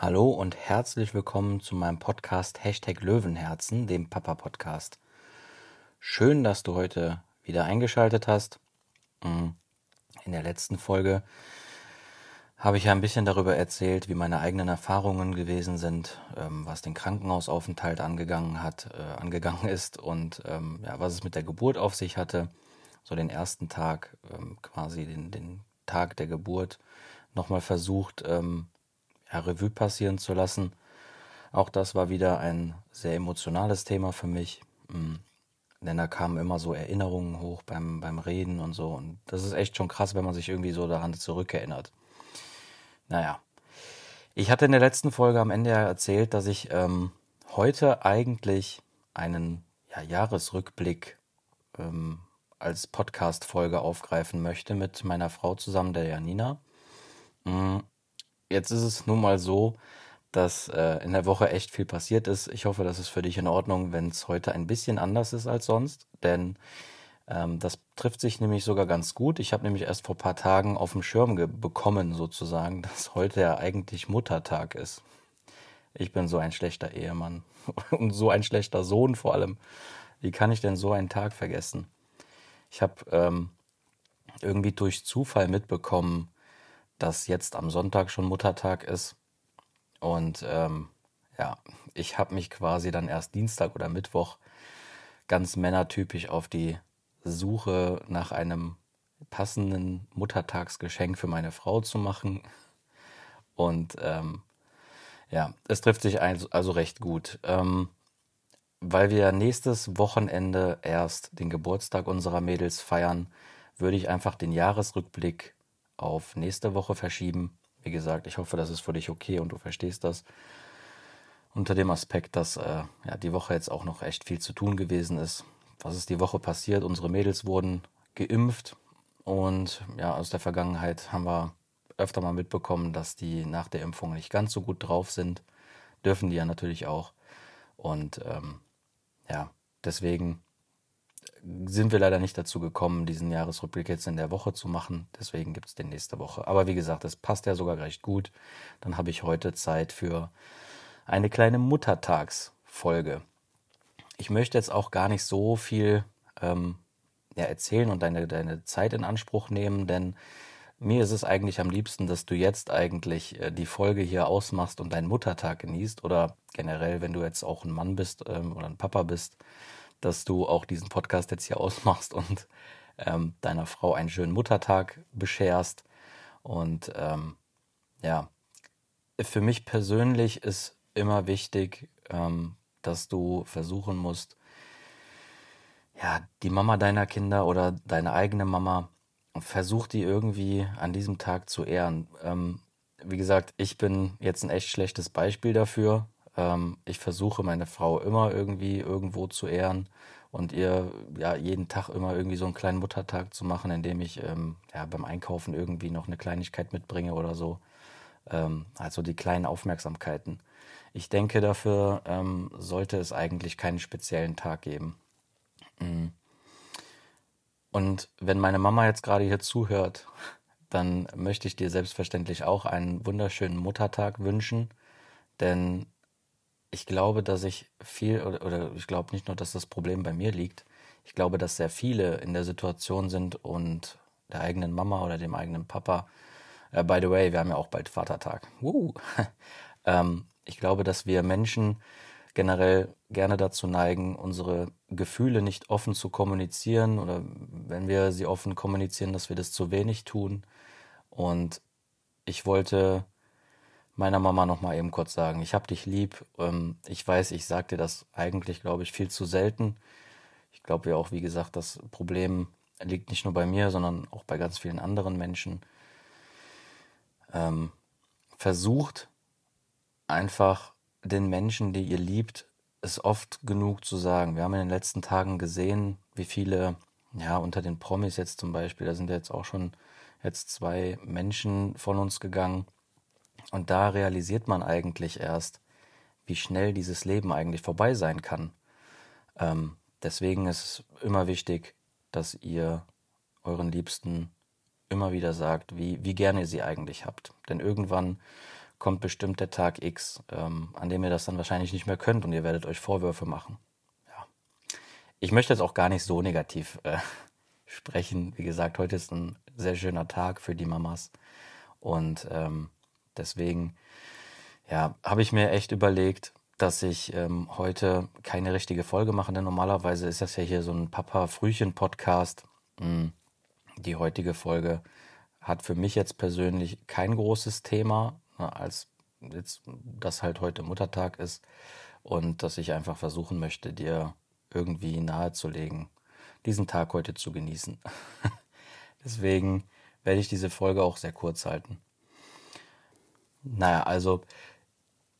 Hallo und herzlich willkommen zu meinem Podcast Hashtag Löwenherzen, dem Papa-Podcast. Schön, dass du heute wieder eingeschaltet hast. Mm, in der letzten Folge habe ich ja ein bisschen darüber erzählt, wie meine eigenen Erfahrungen gewesen sind, ähm, was den Krankenhausaufenthalt angegangen hat, äh, angegangen ist und ähm, ja, was es mit der Geburt auf sich hatte. So den ersten Tag, ähm, quasi den, den Tag der Geburt, nochmal versucht, Revue passieren zu lassen. Auch das war wieder ein sehr emotionales Thema für mich. Mm, denn da kamen immer so Erinnerungen hoch beim, beim Reden und so. Und das ist echt schon krass, wenn man sich irgendwie so daran zurückerinnert. Naja. Ich hatte in der letzten Folge am Ende ja erzählt, dass ich ähm, heute eigentlich einen ja, Jahresrückblick ähm, als Podcast-Folge aufgreifen möchte mit meiner Frau zusammen, der Janina. Jetzt ist es nun mal so, dass äh, in der Woche echt viel passiert ist. Ich hoffe, das ist für dich in Ordnung, wenn es heute ein bisschen anders ist als sonst, denn ähm, das trifft sich nämlich sogar ganz gut. Ich habe nämlich erst vor paar Tagen auf dem Schirm bekommen, sozusagen, dass heute ja eigentlich Muttertag ist. Ich bin so ein schlechter Ehemann und so ein schlechter Sohn vor allem. Wie kann ich denn so einen Tag vergessen? Ich habe ähm, irgendwie durch Zufall mitbekommen, dass jetzt am Sonntag schon Muttertag ist. Und ähm, ja, ich habe mich quasi dann erst Dienstag oder Mittwoch ganz männertypisch auf die Suche nach einem passenden Muttertagsgeschenk für meine Frau zu machen. Und ähm, ja, es trifft sich also recht gut. Ähm, weil wir nächstes Wochenende erst den Geburtstag unserer Mädels feiern, würde ich einfach den Jahresrückblick auf nächste Woche verschieben. Wie gesagt, ich hoffe, das ist für dich okay und du verstehst das. Unter dem Aspekt, dass äh, ja, die Woche jetzt auch noch echt viel zu tun gewesen ist. Was ist die Woche passiert? Unsere Mädels wurden geimpft und ja, aus der Vergangenheit haben wir öfter mal mitbekommen, dass die nach der Impfung nicht ganz so gut drauf sind. Dürfen die ja natürlich auch. Und ähm, ja, deswegen sind wir leider nicht dazu gekommen, diesen Jahresrückblick jetzt in der Woche zu machen. Deswegen gibt es den nächste Woche. Aber wie gesagt, das passt ja sogar recht gut. Dann habe ich heute Zeit für eine kleine Muttertagsfolge. Ich möchte jetzt auch gar nicht so viel ähm, ja, erzählen und deine, deine Zeit in Anspruch nehmen, denn mir ist es eigentlich am liebsten, dass du jetzt eigentlich äh, die Folge hier ausmachst und deinen Muttertag genießt oder generell, wenn du jetzt auch ein Mann bist ähm, oder ein Papa bist, dass du auch diesen Podcast jetzt hier ausmachst und ähm, deiner Frau einen schönen Muttertag bescherst. Und ähm, ja, für mich persönlich ist immer wichtig, ähm, dass du versuchen musst, ja, die Mama deiner Kinder oder deine eigene Mama, versuch die irgendwie an diesem Tag zu ehren. Ähm, wie gesagt, ich bin jetzt ein echt schlechtes Beispiel dafür. Ähm, ich versuche meine Frau immer irgendwie irgendwo zu ehren und ihr ja jeden Tag immer irgendwie so einen kleinen Muttertag zu machen, indem ich ähm, ja beim Einkaufen irgendwie noch eine Kleinigkeit mitbringe oder so. Ähm, also die kleinen Aufmerksamkeiten. Ich denke, dafür ähm, sollte es eigentlich keinen speziellen Tag geben. Mhm. Und wenn meine Mama jetzt gerade hier zuhört, dann möchte ich dir selbstverständlich auch einen wunderschönen Muttertag wünschen, denn ich glaube, dass ich viel, oder, oder ich glaube nicht nur, dass das Problem bei mir liegt, ich glaube, dass sehr viele in der Situation sind und der eigenen Mama oder dem eigenen Papa, äh, by the way, wir haben ja auch bald Vatertag. Uh. ähm, ich glaube, dass wir Menschen generell gerne dazu neigen, unsere Gefühle nicht offen zu kommunizieren oder wenn wir sie offen kommunizieren, dass wir das zu wenig tun. Und ich wollte meiner Mama noch mal eben kurz sagen, ich hab dich lieb. Ähm, ich weiß, ich sag dir das eigentlich, glaube ich, viel zu selten. Ich glaube ja auch, wie gesagt, das Problem liegt nicht nur bei mir, sondern auch bei ganz vielen anderen Menschen. Ähm, versucht einfach den Menschen, die ihr liebt, es oft genug zu sagen. Wir haben in den letzten Tagen gesehen, wie viele, ja, unter den Promis jetzt zum Beispiel, da sind jetzt auch schon jetzt zwei Menschen von uns gegangen, und da realisiert man eigentlich erst, wie schnell dieses Leben eigentlich vorbei sein kann. Ähm, deswegen ist es immer wichtig, dass ihr euren Liebsten immer wieder sagt, wie, wie gerne ihr sie eigentlich habt. Denn irgendwann kommt bestimmt der Tag X, ähm, an dem ihr das dann wahrscheinlich nicht mehr könnt und ihr werdet euch Vorwürfe machen. Ja. Ich möchte jetzt auch gar nicht so negativ äh, sprechen. Wie gesagt, heute ist ein sehr schöner Tag für die Mamas. Und ähm, deswegen ja, habe ich mir echt überlegt, dass ich ähm, heute keine richtige Folge mache, denn normalerweise ist das ja hier so ein Papa-Frühchen-Podcast. Hm, die heutige Folge hat für mich jetzt persönlich kein großes Thema, ne, als jetzt das halt heute Muttertag ist und dass ich einfach versuchen möchte, dir irgendwie nahezulegen, diesen Tag heute zu genießen. Deswegen werde ich diese Folge auch sehr kurz halten. Naja, also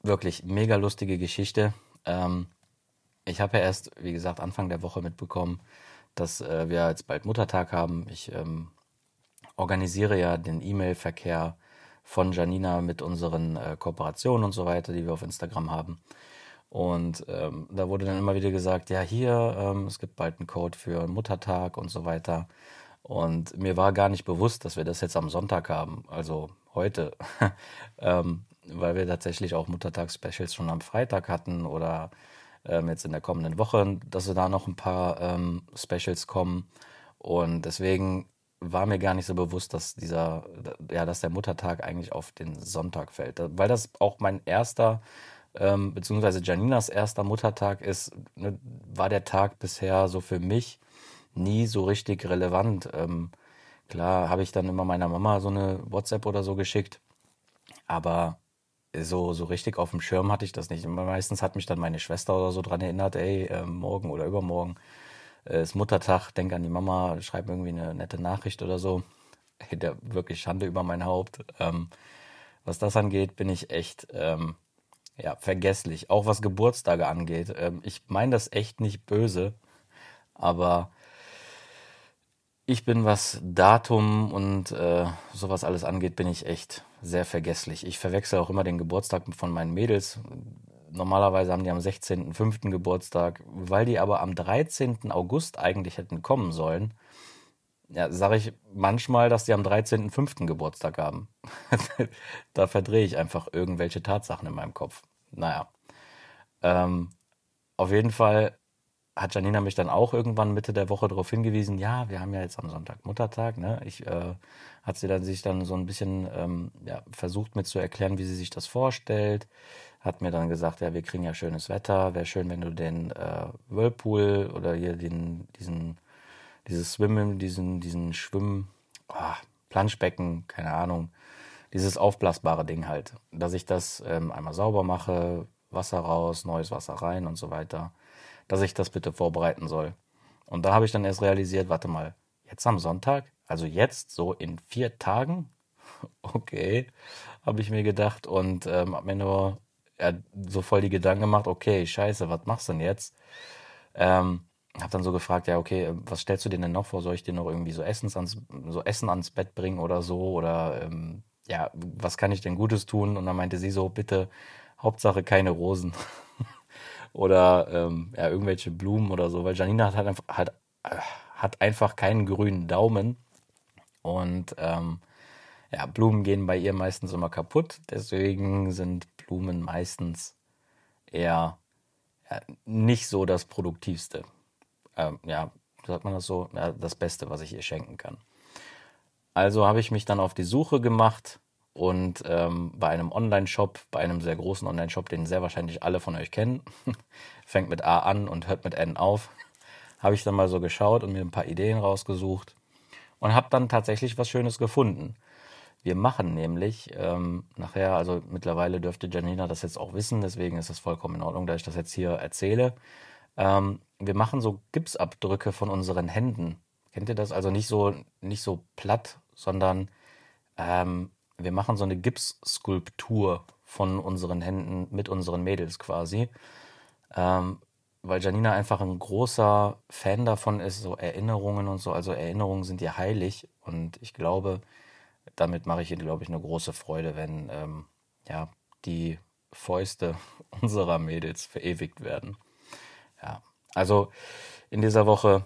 wirklich mega lustige Geschichte. Ähm, ich habe ja erst, wie gesagt, Anfang der Woche mitbekommen, dass äh, wir jetzt bald Muttertag haben. Ich ähm, organisiere ja den E-Mail-Verkehr von Janina mit unseren äh, Kooperationen und so weiter, die wir auf Instagram haben. Und ähm, da wurde dann immer wieder gesagt, ja hier, ähm, es gibt bald einen Code für Muttertag und so weiter. Und mir war gar nicht bewusst, dass wir das jetzt am Sonntag haben, also heute, ähm, weil wir tatsächlich auch Muttertags-Specials schon am Freitag hatten oder ähm, jetzt in der kommenden Woche, dass da noch ein paar ähm, Specials kommen. Und deswegen war mir gar nicht so bewusst, dass dieser, ja, dass der Muttertag eigentlich auf den Sonntag fällt. Weil das auch mein erster, ähm, beziehungsweise Janinas erster Muttertag ist, ne, war der Tag bisher so für mich nie so richtig relevant. Ähm, klar habe ich dann immer meiner Mama so eine WhatsApp oder so geschickt, aber so, so richtig auf dem Schirm hatte ich das nicht. Meistens hat mich dann meine Schwester oder so dran erinnert, ey, äh, morgen oder übermorgen äh, ist Muttertag, denk an die Mama, schreib irgendwie eine nette Nachricht oder so. Der wirklich Schande über mein Haupt. Ähm, was das angeht, bin ich echt ähm, ja, vergesslich. Auch was Geburtstage angeht. Ähm, ich meine das echt nicht böse, aber ich bin, was Datum und äh, sowas alles angeht, bin ich echt sehr vergesslich. Ich verwechsel auch immer den Geburtstag von meinen Mädels. Normalerweise haben die am 16.05. Geburtstag, weil die aber am 13. August eigentlich hätten kommen sollen. Ja, sage ich manchmal, dass die am 13.05. Geburtstag haben. da verdrehe ich einfach irgendwelche Tatsachen in meinem Kopf. Naja. Ähm, auf jeden Fall hat Janina mich dann auch irgendwann Mitte der Woche darauf hingewiesen, ja, wir haben ja jetzt am Sonntag Muttertag, ne? Ich äh, hat sie dann sich dann so ein bisschen ähm, ja, versucht mir zu erklären, wie sie sich das vorstellt. Hat mir dann gesagt, ja, wir kriegen ja schönes Wetter, wäre schön, wenn du den äh, Whirlpool oder hier den, diesen, dieses Swimmen, diesen, diesen Schwimm, oh, Planschbecken, keine Ahnung, dieses aufblasbare Ding halt, dass ich das ähm, einmal sauber mache, Wasser raus, neues Wasser rein und so weiter dass ich das bitte vorbereiten soll. Und da habe ich dann erst realisiert, warte mal, jetzt am Sonntag, also jetzt so in vier Tagen, okay, habe ich mir gedacht und ähm, habe mir nur ja, so voll die Gedanken gemacht, okay, scheiße, was machst du denn jetzt? Ähm, habe dann so gefragt, ja, okay, was stellst du dir denn noch vor? Soll ich dir noch irgendwie so, Essens ans, so Essen ans Bett bringen oder so? Oder ähm, ja, was kann ich denn Gutes tun? Und dann meinte sie so, bitte, Hauptsache keine Rosen. oder ähm, ja, irgendwelche Blumen oder so, weil Janina hat, halt einfach, hat, hat einfach keinen grünen Daumen und ähm, ja, Blumen gehen bei ihr meistens immer kaputt, deswegen sind Blumen meistens eher ja, nicht so das Produktivste. Ähm, ja, sagt man das so? Ja, das Beste, was ich ihr schenken kann. Also habe ich mich dann auf die Suche gemacht und ähm, bei einem Online-Shop, bei einem sehr großen Online-Shop, den sehr wahrscheinlich alle von euch kennen, fängt mit A an und hört mit N auf, habe ich dann mal so geschaut und mir ein paar Ideen rausgesucht und habe dann tatsächlich was Schönes gefunden. Wir machen nämlich ähm, nachher, also mittlerweile dürfte Janina das jetzt auch wissen, deswegen ist es vollkommen in Ordnung, dass ich das jetzt hier erzähle. Ähm, wir machen so Gipsabdrücke von unseren Händen. Kennt ihr das? Also nicht so, nicht so platt, sondern ähm, wir machen so eine Gipsskulptur von unseren Händen mit unseren Mädels quasi. Ähm, weil Janina einfach ein großer Fan davon ist, so Erinnerungen und so. Also Erinnerungen sind ihr heilig und ich glaube, damit mache ich ihr, glaube ich, eine große Freude, wenn ähm, ja, die Fäuste unserer Mädels verewigt werden. Ja, also in dieser Woche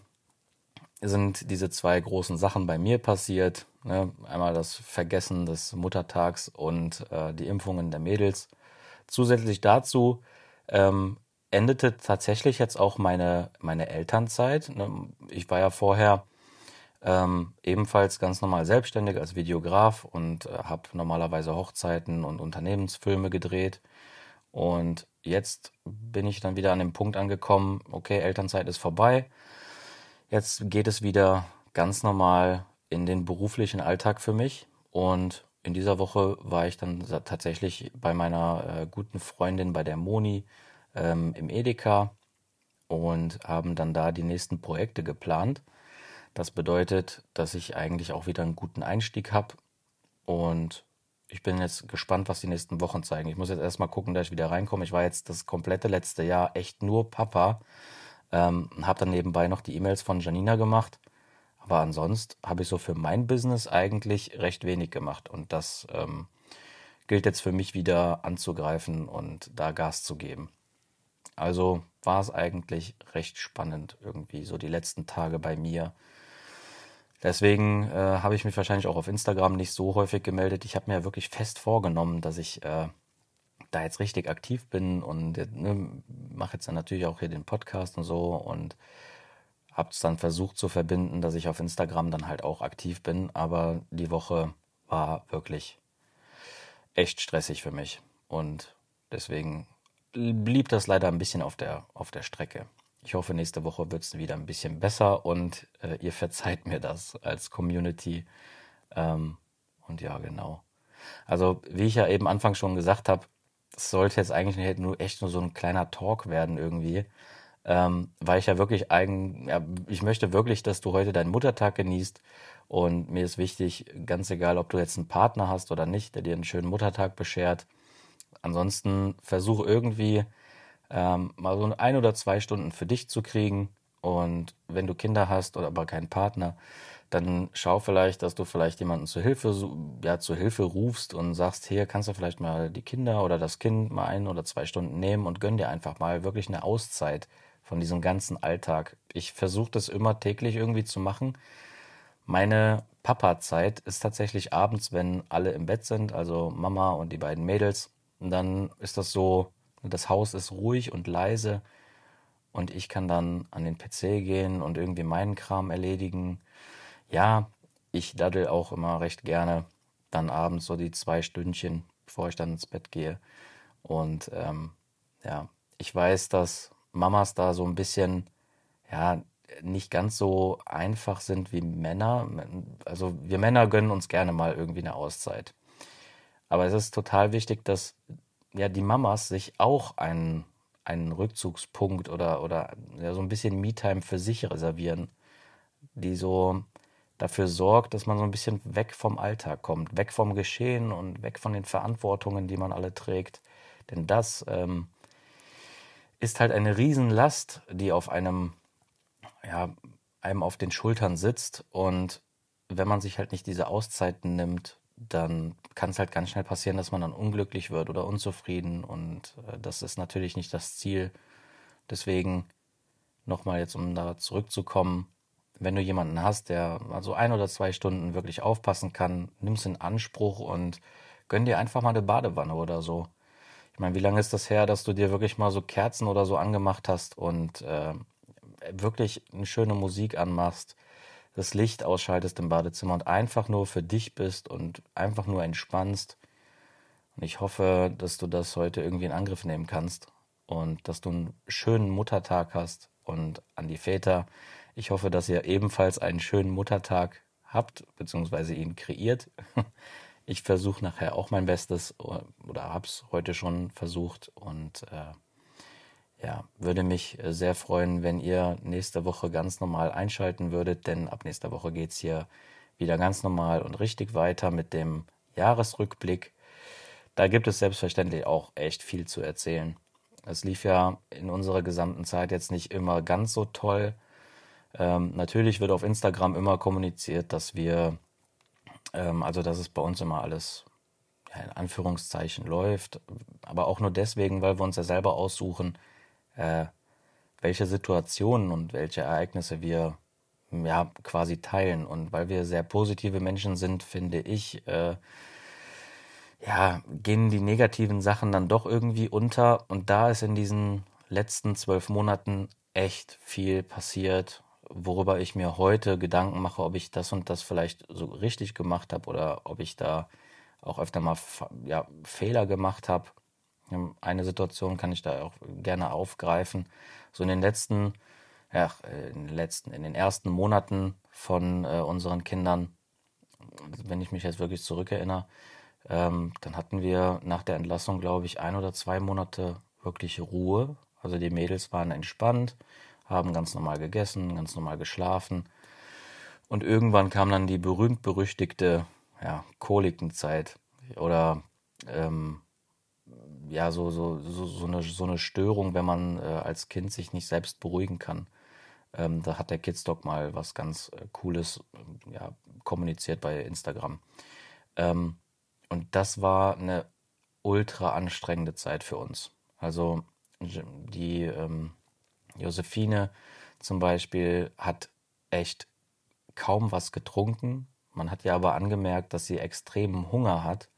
sind diese zwei großen Sachen bei mir passiert. Ne? Einmal das Vergessen des Muttertags und äh, die Impfungen der Mädels. Zusätzlich dazu ähm, endete tatsächlich jetzt auch meine, meine Elternzeit. Ne? Ich war ja vorher ähm, ebenfalls ganz normal selbstständig als Videograf und äh, habe normalerweise Hochzeiten und Unternehmensfilme gedreht. Und jetzt bin ich dann wieder an dem Punkt angekommen, okay, Elternzeit ist vorbei. Jetzt geht es wieder ganz normal in den beruflichen Alltag für mich. Und in dieser Woche war ich dann tatsächlich bei meiner äh, guten Freundin, bei der Moni, ähm, im Edeka und haben dann da die nächsten Projekte geplant. Das bedeutet, dass ich eigentlich auch wieder einen guten Einstieg habe und ich bin jetzt gespannt, was die nächsten Wochen zeigen. Ich muss jetzt erstmal gucken, dass ich wieder reinkomme. Ich war jetzt das komplette letzte Jahr echt nur Papa. Ähm, habe dann nebenbei noch die E-Mails von Janina gemacht. Aber ansonsten habe ich so für mein Business eigentlich recht wenig gemacht. Und das ähm, gilt jetzt für mich wieder anzugreifen und da Gas zu geben. Also war es eigentlich recht spannend irgendwie, so die letzten Tage bei mir. Deswegen äh, habe ich mich wahrscheinlich auch auf Instagram nicht so häufig gemeldet. Ich habe mir ja wirklich fest vorgenommen, dass ich äh, da jetzt richtig aktiv bin und ne, mache jetzt dann natürlich auch hier den Podcast und so und habe es dann versucht zu verbinden, dass ich auf Instagram dann halt auch aktiv bin. Aber die Woche war wirklich echt stressig für mich und deswegen blieb das leider ein bisschen auf der, auf der Strecke. Ich hoffe, nächste Woche wird es wieder ein bisschen besser und äh, ihr verzeiht mir das als Community. Ähm, und ja, genau. Also, wie ich ja eben Anfang schon gesagt habe, es sollte jetzt eigentlich nur echt nur so ein kleiner Talk werden irgendwie. Ähm, weil ich ja wirklich eigen, ja, ich möchte wirklich, dass du heute deinen Muttertag genießt. Und mir ist wichtig, ganz egal, ob du jetzt einen Partner hast oder nicht, der dir einen schönen Muttertag beschert, Ansonsten versuch irgendwie ähm, mal so ein oder zwei Stunden für dich zu kriegen. Und wenn du Kinder hast oder aber keinen Partner, dann schau vielleicht, dass du vielleicht jemanden zur Hilfe, ja, zur Hilfe rufst und sagst, hier kannst du vielleicht mal die Kinder oder das Kind mal ein oder zwei Stunden nehmen und gönn dir einfach mal wirklich eine Auszeit von diesem ganzen Alltag. Ich versuche das immer täglich irgendwie zu machen. Meine Papa-Zeit ist tatsächlich abends, wenn alle im Bett sind, also Mama und die beiden Mädels. Und dann ist das so, das Haus ist ruhig und leise und ich kann dann an den PC gehen und irgendwie meinen Kram erledigen. Ja, ich daddel auch immer recht gerne dann abends so die zwei Stündchen, bevor ich dann ins Bett gehe. Und ähm, ja, ich weiß, dass Mamas da so ein bisschen, ja, nicht ganz so einfach sind wie Männer. Also wir Männer gönnen uns gerne mal irgendwie eine Auszeit. Aber es ist total wichtig, dass ja die Mamas sich auch einen, einen Rückzugspunkt oder, oder ja, so ein bisschen Me-Time für sich reservieren, die so dafür sorgt, dass man so ein bisschen weg vom Alltag kommt, weg vom Geschehen und weg von den Verantwortungen, die man alle trägt. Denn das ähm, ist halt eine Riesenlast, die auf einem, ja, einem auf den Schultern sitzt. Und wenn man sich halt nicht diese Auszeiten nimmt, dann kann es halt ganz schnell passieren, dass man dann unglücklich wird oder unzufrieden und äh, das ist natürlich nicht das Ziel. Deswegen nochmal jetzt, um da zurückzukommen, wenn du jemanden hast, der also ein oder zwei Stunden wirklich aufpassen kann, nimm es in Anspruch und gönn dir einfach mal eine Badewanne oder so. Ich meine, wie lange ist das her, dass du dir wirklich mal so Kerzen oder so angemacht hast und äh, wirklich eine schöne Musik anmachst? das Licht ausschaltest im Badezimmer und einfach nur für dich bist und einfach nur entspannst. Und ich hoffe, dass du das heute irgendwie in Angriff nehmen kannst und dass du einen schönen Muttertag hast. Und an die Väter, ich hoffe, dass ihr ebenfalls einen schönen Muttertag habt, beziehungsweise ihn kreiert. Ich versuche nachher auch mein Bestes oder habe es heute schon versucht und äh, ja, würde mich äh, sehr freuen, wenn ihr nächste Woche ganz normal einschalten würdet, denn ab nächster Woche geht es hier wieder ganz normal und richtig weiter mit dem Jahresrückblick. Da gibt es selbstverständlich auch echt viel zu erzählen. Es lief ja in unserer gesamten Zeit jetzt nicht immer ganz so toll. Ähm, natürlich wird auf Instagram immer kommuniziert, dass wir, ähm, also dass es bei uns immer alles ja, in Anführungszeichen läuft, aber auch nur deswegen, weil wir uns ja selber aussuchen, äh, welche Situationen und welche Ereignisse wir ja, quasi teilen. Und weil wir sehr positive Menschen sind, finde ich, äh, ja, gehen die negativen Sachen dann doch irgendwie unter. Und da ist in diesen letzten zwölf Monaten echt viel passiert, worüber ich mir heute Gedanken mache, ob ich das und das vielleicht so richtig gemacht habe oder ob ich da auch öfter mal ja, Fehler gemacht habe. Eine Situation kann ich da auch gerne aufgreifen. So in den letzten, ja, in den letzten, in den ersten Monaten von äh, unseren Kindern, wenn ich mich jetzt wirklich zurückerinnere, ähm, dann hatten wir nach der Entlassung, glaube ich, ein oder zwei Monate wirklich Ruhe. Also die Mädels waren entspannt, haben ganz normal gegessen, ganz normal geschlafen. Und irgendwann kam dann die berühmt-berüchtigte ja, Kolikenzeit oder ähm, ja, so, so, so, so, eine, so eine Störung, wenn man äh, als Kind sich nicht selbst beruhigen kann. Ähm, da hat der Kidstock mal was ganz äh, Cooles äh, ja, kommuniziert bei Instagram. Ähm, und das war eine ultra anstrengende Zeit für uns. Also die ähm, Josephine zum Beispiel hat echt kaum was getrunken. Man hat ja aber angemerkt, dass sie extremen Hunger hat.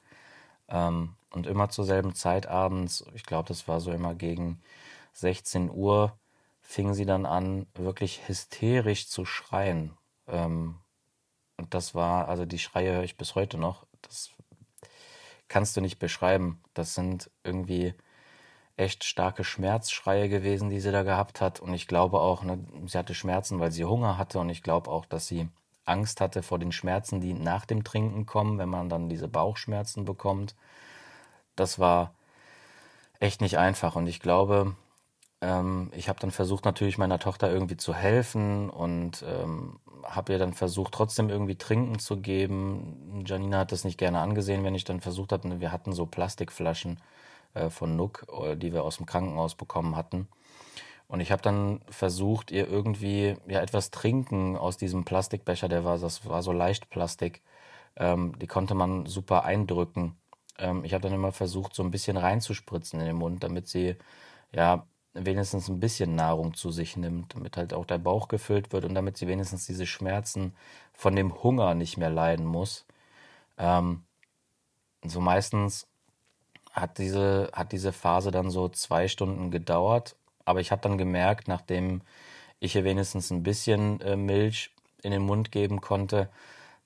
Ähm, und immer zur selben Zeit abends, ich glaube, das war so immer gegen 16 Uhr, fing sie dann an, wirklich hysterisch zu schreien. Ähm, und das war, also die Schreie höre ich bis heute noch. Das kannst du nicht beschreiben. Das sind irgendwie echt starke Schmerzschreie gewesen, die sie da gehabt hat. Und ich glaube auch, ne, sie hatte Schmerzen, weil sie Hunger hatte. Und ich glaube auch, dass sie Angst hatte vor den Schmerzen, die nach dem Trinken kommen, wenn man dann diese Bauchschmerzen bekommt. Das war echt nicht einfach. Und ich glaube, ähm, ich habe dann versucht, natürlich meiner Tochter irgendwie zu helfen und ähm, habe ihr dann versucht, trotzdem irgendwie Trinken zu geben. Janina hat das nicht gerne angesehen, wenn ich dann versucht hatte. Wir hatten so Plastikflaschen äh, von Nook, äh, die wir aus dem Krankenhaus bekommen hatten. Und ich habe dann versucht, ihr irgendwie ja etwas trinken aus diesem Plastikbecher, der war, das war so leicht Plastik. Ähm, die konnte man super eindrücken. Ähm, ich habe dann immer versucht, so ein bisschen reinzuspritzen in den Mund, damit sie ja wenigstens ein bisschen Nahrung zu sich nimmt, damit halt auch der Bauch gefüllt wird und damit sie wenigstens diese Schmerzen von dem Hunger nicht mehr leiden muss. Ähm, so meistens hat diese, hat diese Phase dann so zwei Stunden gedauert. Aber ich habe dann gemerkt, nachdem ich ihr wenigstens ein bisschen äh, Milch in den Mund geben konnte,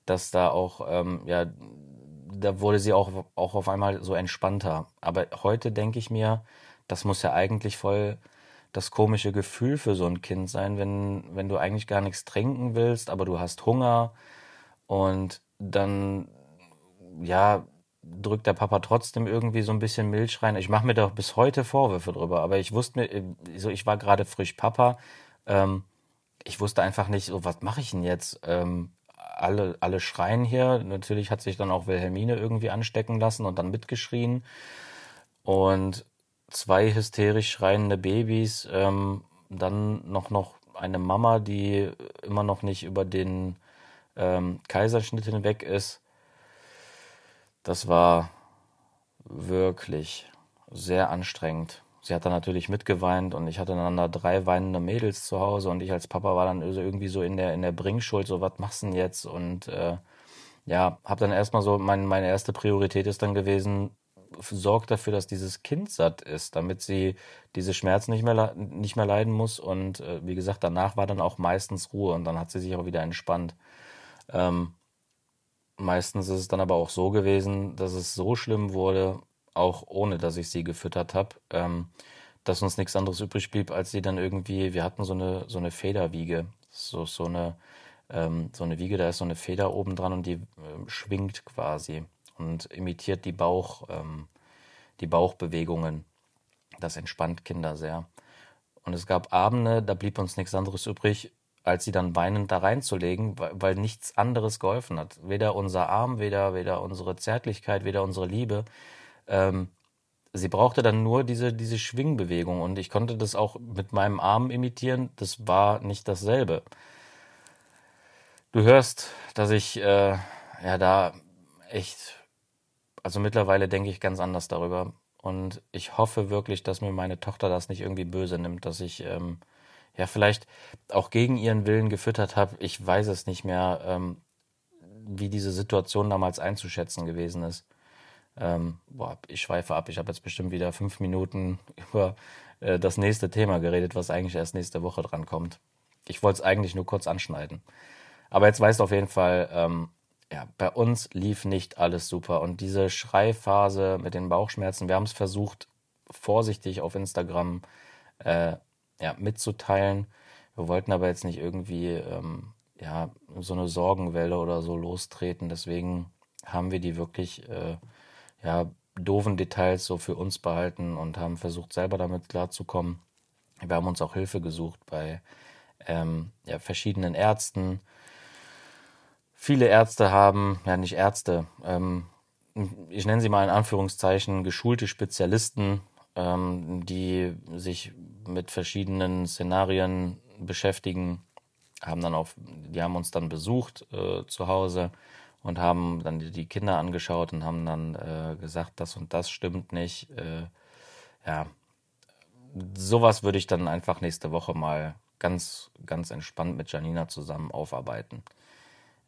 dass da auch, ähm, ja, da wurde sie auch, auch auf einmal so entspannter. Aber heute denke ich mir, das muss ja eigentlich voll das komische Gefühl für so ein Kind sein, wenn, wenn du eigentlich gar nichts trinken willst, aber du hast Hunger und dann, ja, drückt der Papa trotzdem irgendwie so ein bisschen Milch rein. Ich mache mir doch bis heute Vorwürfe drüber, aber ich wusste mir, so ich war gerade frisch Papa, ähm, ich wusste einfach nicht, so was mache ich denn jetzt? Ähm, alle, alle schreien hier. Natürlich hat sich dann auch Wilhelmine irgendwie anstecken lassen und dann mitgeschrien. Und zwei hysterisch schreiende Babys, ähm, dann noch, noch eine Mama, die immer noch nicht über den ähm, Kaiserschnitt hinweg ist. Das war wirklich sehr anstrengend. Sie hat dann natürlich mitgeweint und ich hatte dann da drei weinende Mädels zu Hause und ich als Papa war dann irgendwie so in der, in der Bringschuld, so was machst du denn jetzt? Und äh, ja, habe dann erstmal so, mein, meine erste Priorität ist dann gewesen, sorg dafür, dass dieses Kind satt ist, damit sie diese Schmerzen nicht mehr, nicht mehr leiden muss. Und äh, wie gesagt, danach war dann auch meistens Ruhe und dann hat sie sich auch wieder entspannt. Ähm, Meistens ist es dann aber auch so gewesen, dass es so schlimm wurde, auch ohne dass ich sie gefüttert habe, ähm, dass uns nichts anderes übrig blieb, als sie dann irgendwie, wir hatten so eine, so eine Federwiege, so, so eine, ähm, so eine Wiege, da ist so eine Feder oben dran und die äh, schwingt quasi und imitiert die Bauch, ähm, die Bauchbewegungen. Das entspannt Kinder sehr. Und es gab Abende, da blieb uns nichts anderes übrig, als sie dann weinend da reinzulegen, weil, nichts anderes geholfen hat. Weder unser Arm, weder, weder unsere Zärtlichkeit, weder unsere Liebe. Ähm, sie brauchte dann nur diese, diese Schwingbewegung und ich konnte das auch mit meinem Arm imitieren. Das war nicht dasselbe. Du hörst, dass ich äh, ja da echt, also mittlerweile denke ich ganz anders darüber. Und ich hoffe wirklich, dass mir meine Tochter das nicht irgendwie böse nimmt, dass ich ähm, ja, vielleicht auch gegen ihren Willen gefüttert habe. Ich weiß es nicht mehr, ähm, wie diese Situation damals einzuschätzen gewesen ist. Ähm, boah, ich schweife ab. Ich habe jetzt bestimmt wieder fünf Minuten über äh, das nächste Thema geredet, was eigentlich erst nächste Woche dran kommt. Ich wollte es eigentlich nur kurz anschneiden. Aber jetzt weißt du auf jeden Fall, ähm, ja, bei uns lief nicht alles super. Und diese Schreiphase mit den Bauchschmerzen, wir haben es versucht, vorsichtig auf Instagram äh, ja, mitzuteilen. Wir wollten aber jetzt nicht irgendwie ähm, ja, so eine Sorgenwelle oder so lostreten. Deswegen haben wir die wirklich äh, ja, doofen Details so für uns behalten und haben versucht, selber damit klarzukommen. Wir haben uns auch Hilfe gesucht bei ähm, ja, verschiedenen Ärzten. Viele Ärzte haben, ja nicht Ärzte, ähm, ich nenne sie mal in Anführungszeichen geschulte Spezialisten, ähm, die sich mit verschiedenen Szenarien beschäftigen, haben dann auch, die haben uns dann besucht äh, zu Hause und haben dann die Kinder angeschaut und haben dann äh, gesagt, das und das stimmt nicht. Äh, ja, sowas würde ich dann einfach nächste Woche mal ganz, ganz entspannt mit Janina zusammen aufarbeiten.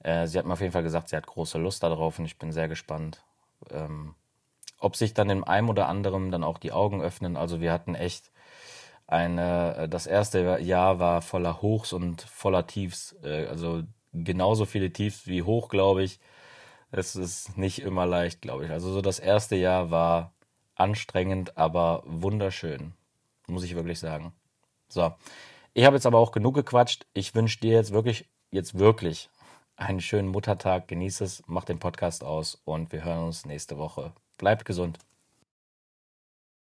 Äh, sie hat mir auf jeden Fall gesagt, sie hat große Lust darauf und ich bin sehr gespannt, ähm, ob sich dann in einem oder anderen dann auch die Augen öffnen. Also wir hatten echt eine, äh, das erste Jahr war voller Hochs und voller Tiefs. Äh, also genauso viele Tiefs wie hoch, glaube ich. Es ist nicht immer leicht, glaube ich. Also so das erste Jahr war anstrengend, aber wunderschön. Muss ich wirklich sagen. So. Ich habe jetzt aber auch genug gequatscht. Ich wünsche dir jetzt wirklich, jetzt wirklich einen schönen Muttertag. Genieß es, mach den Podcast aus und wir hören uns nächste Woche. Bleibt gesund.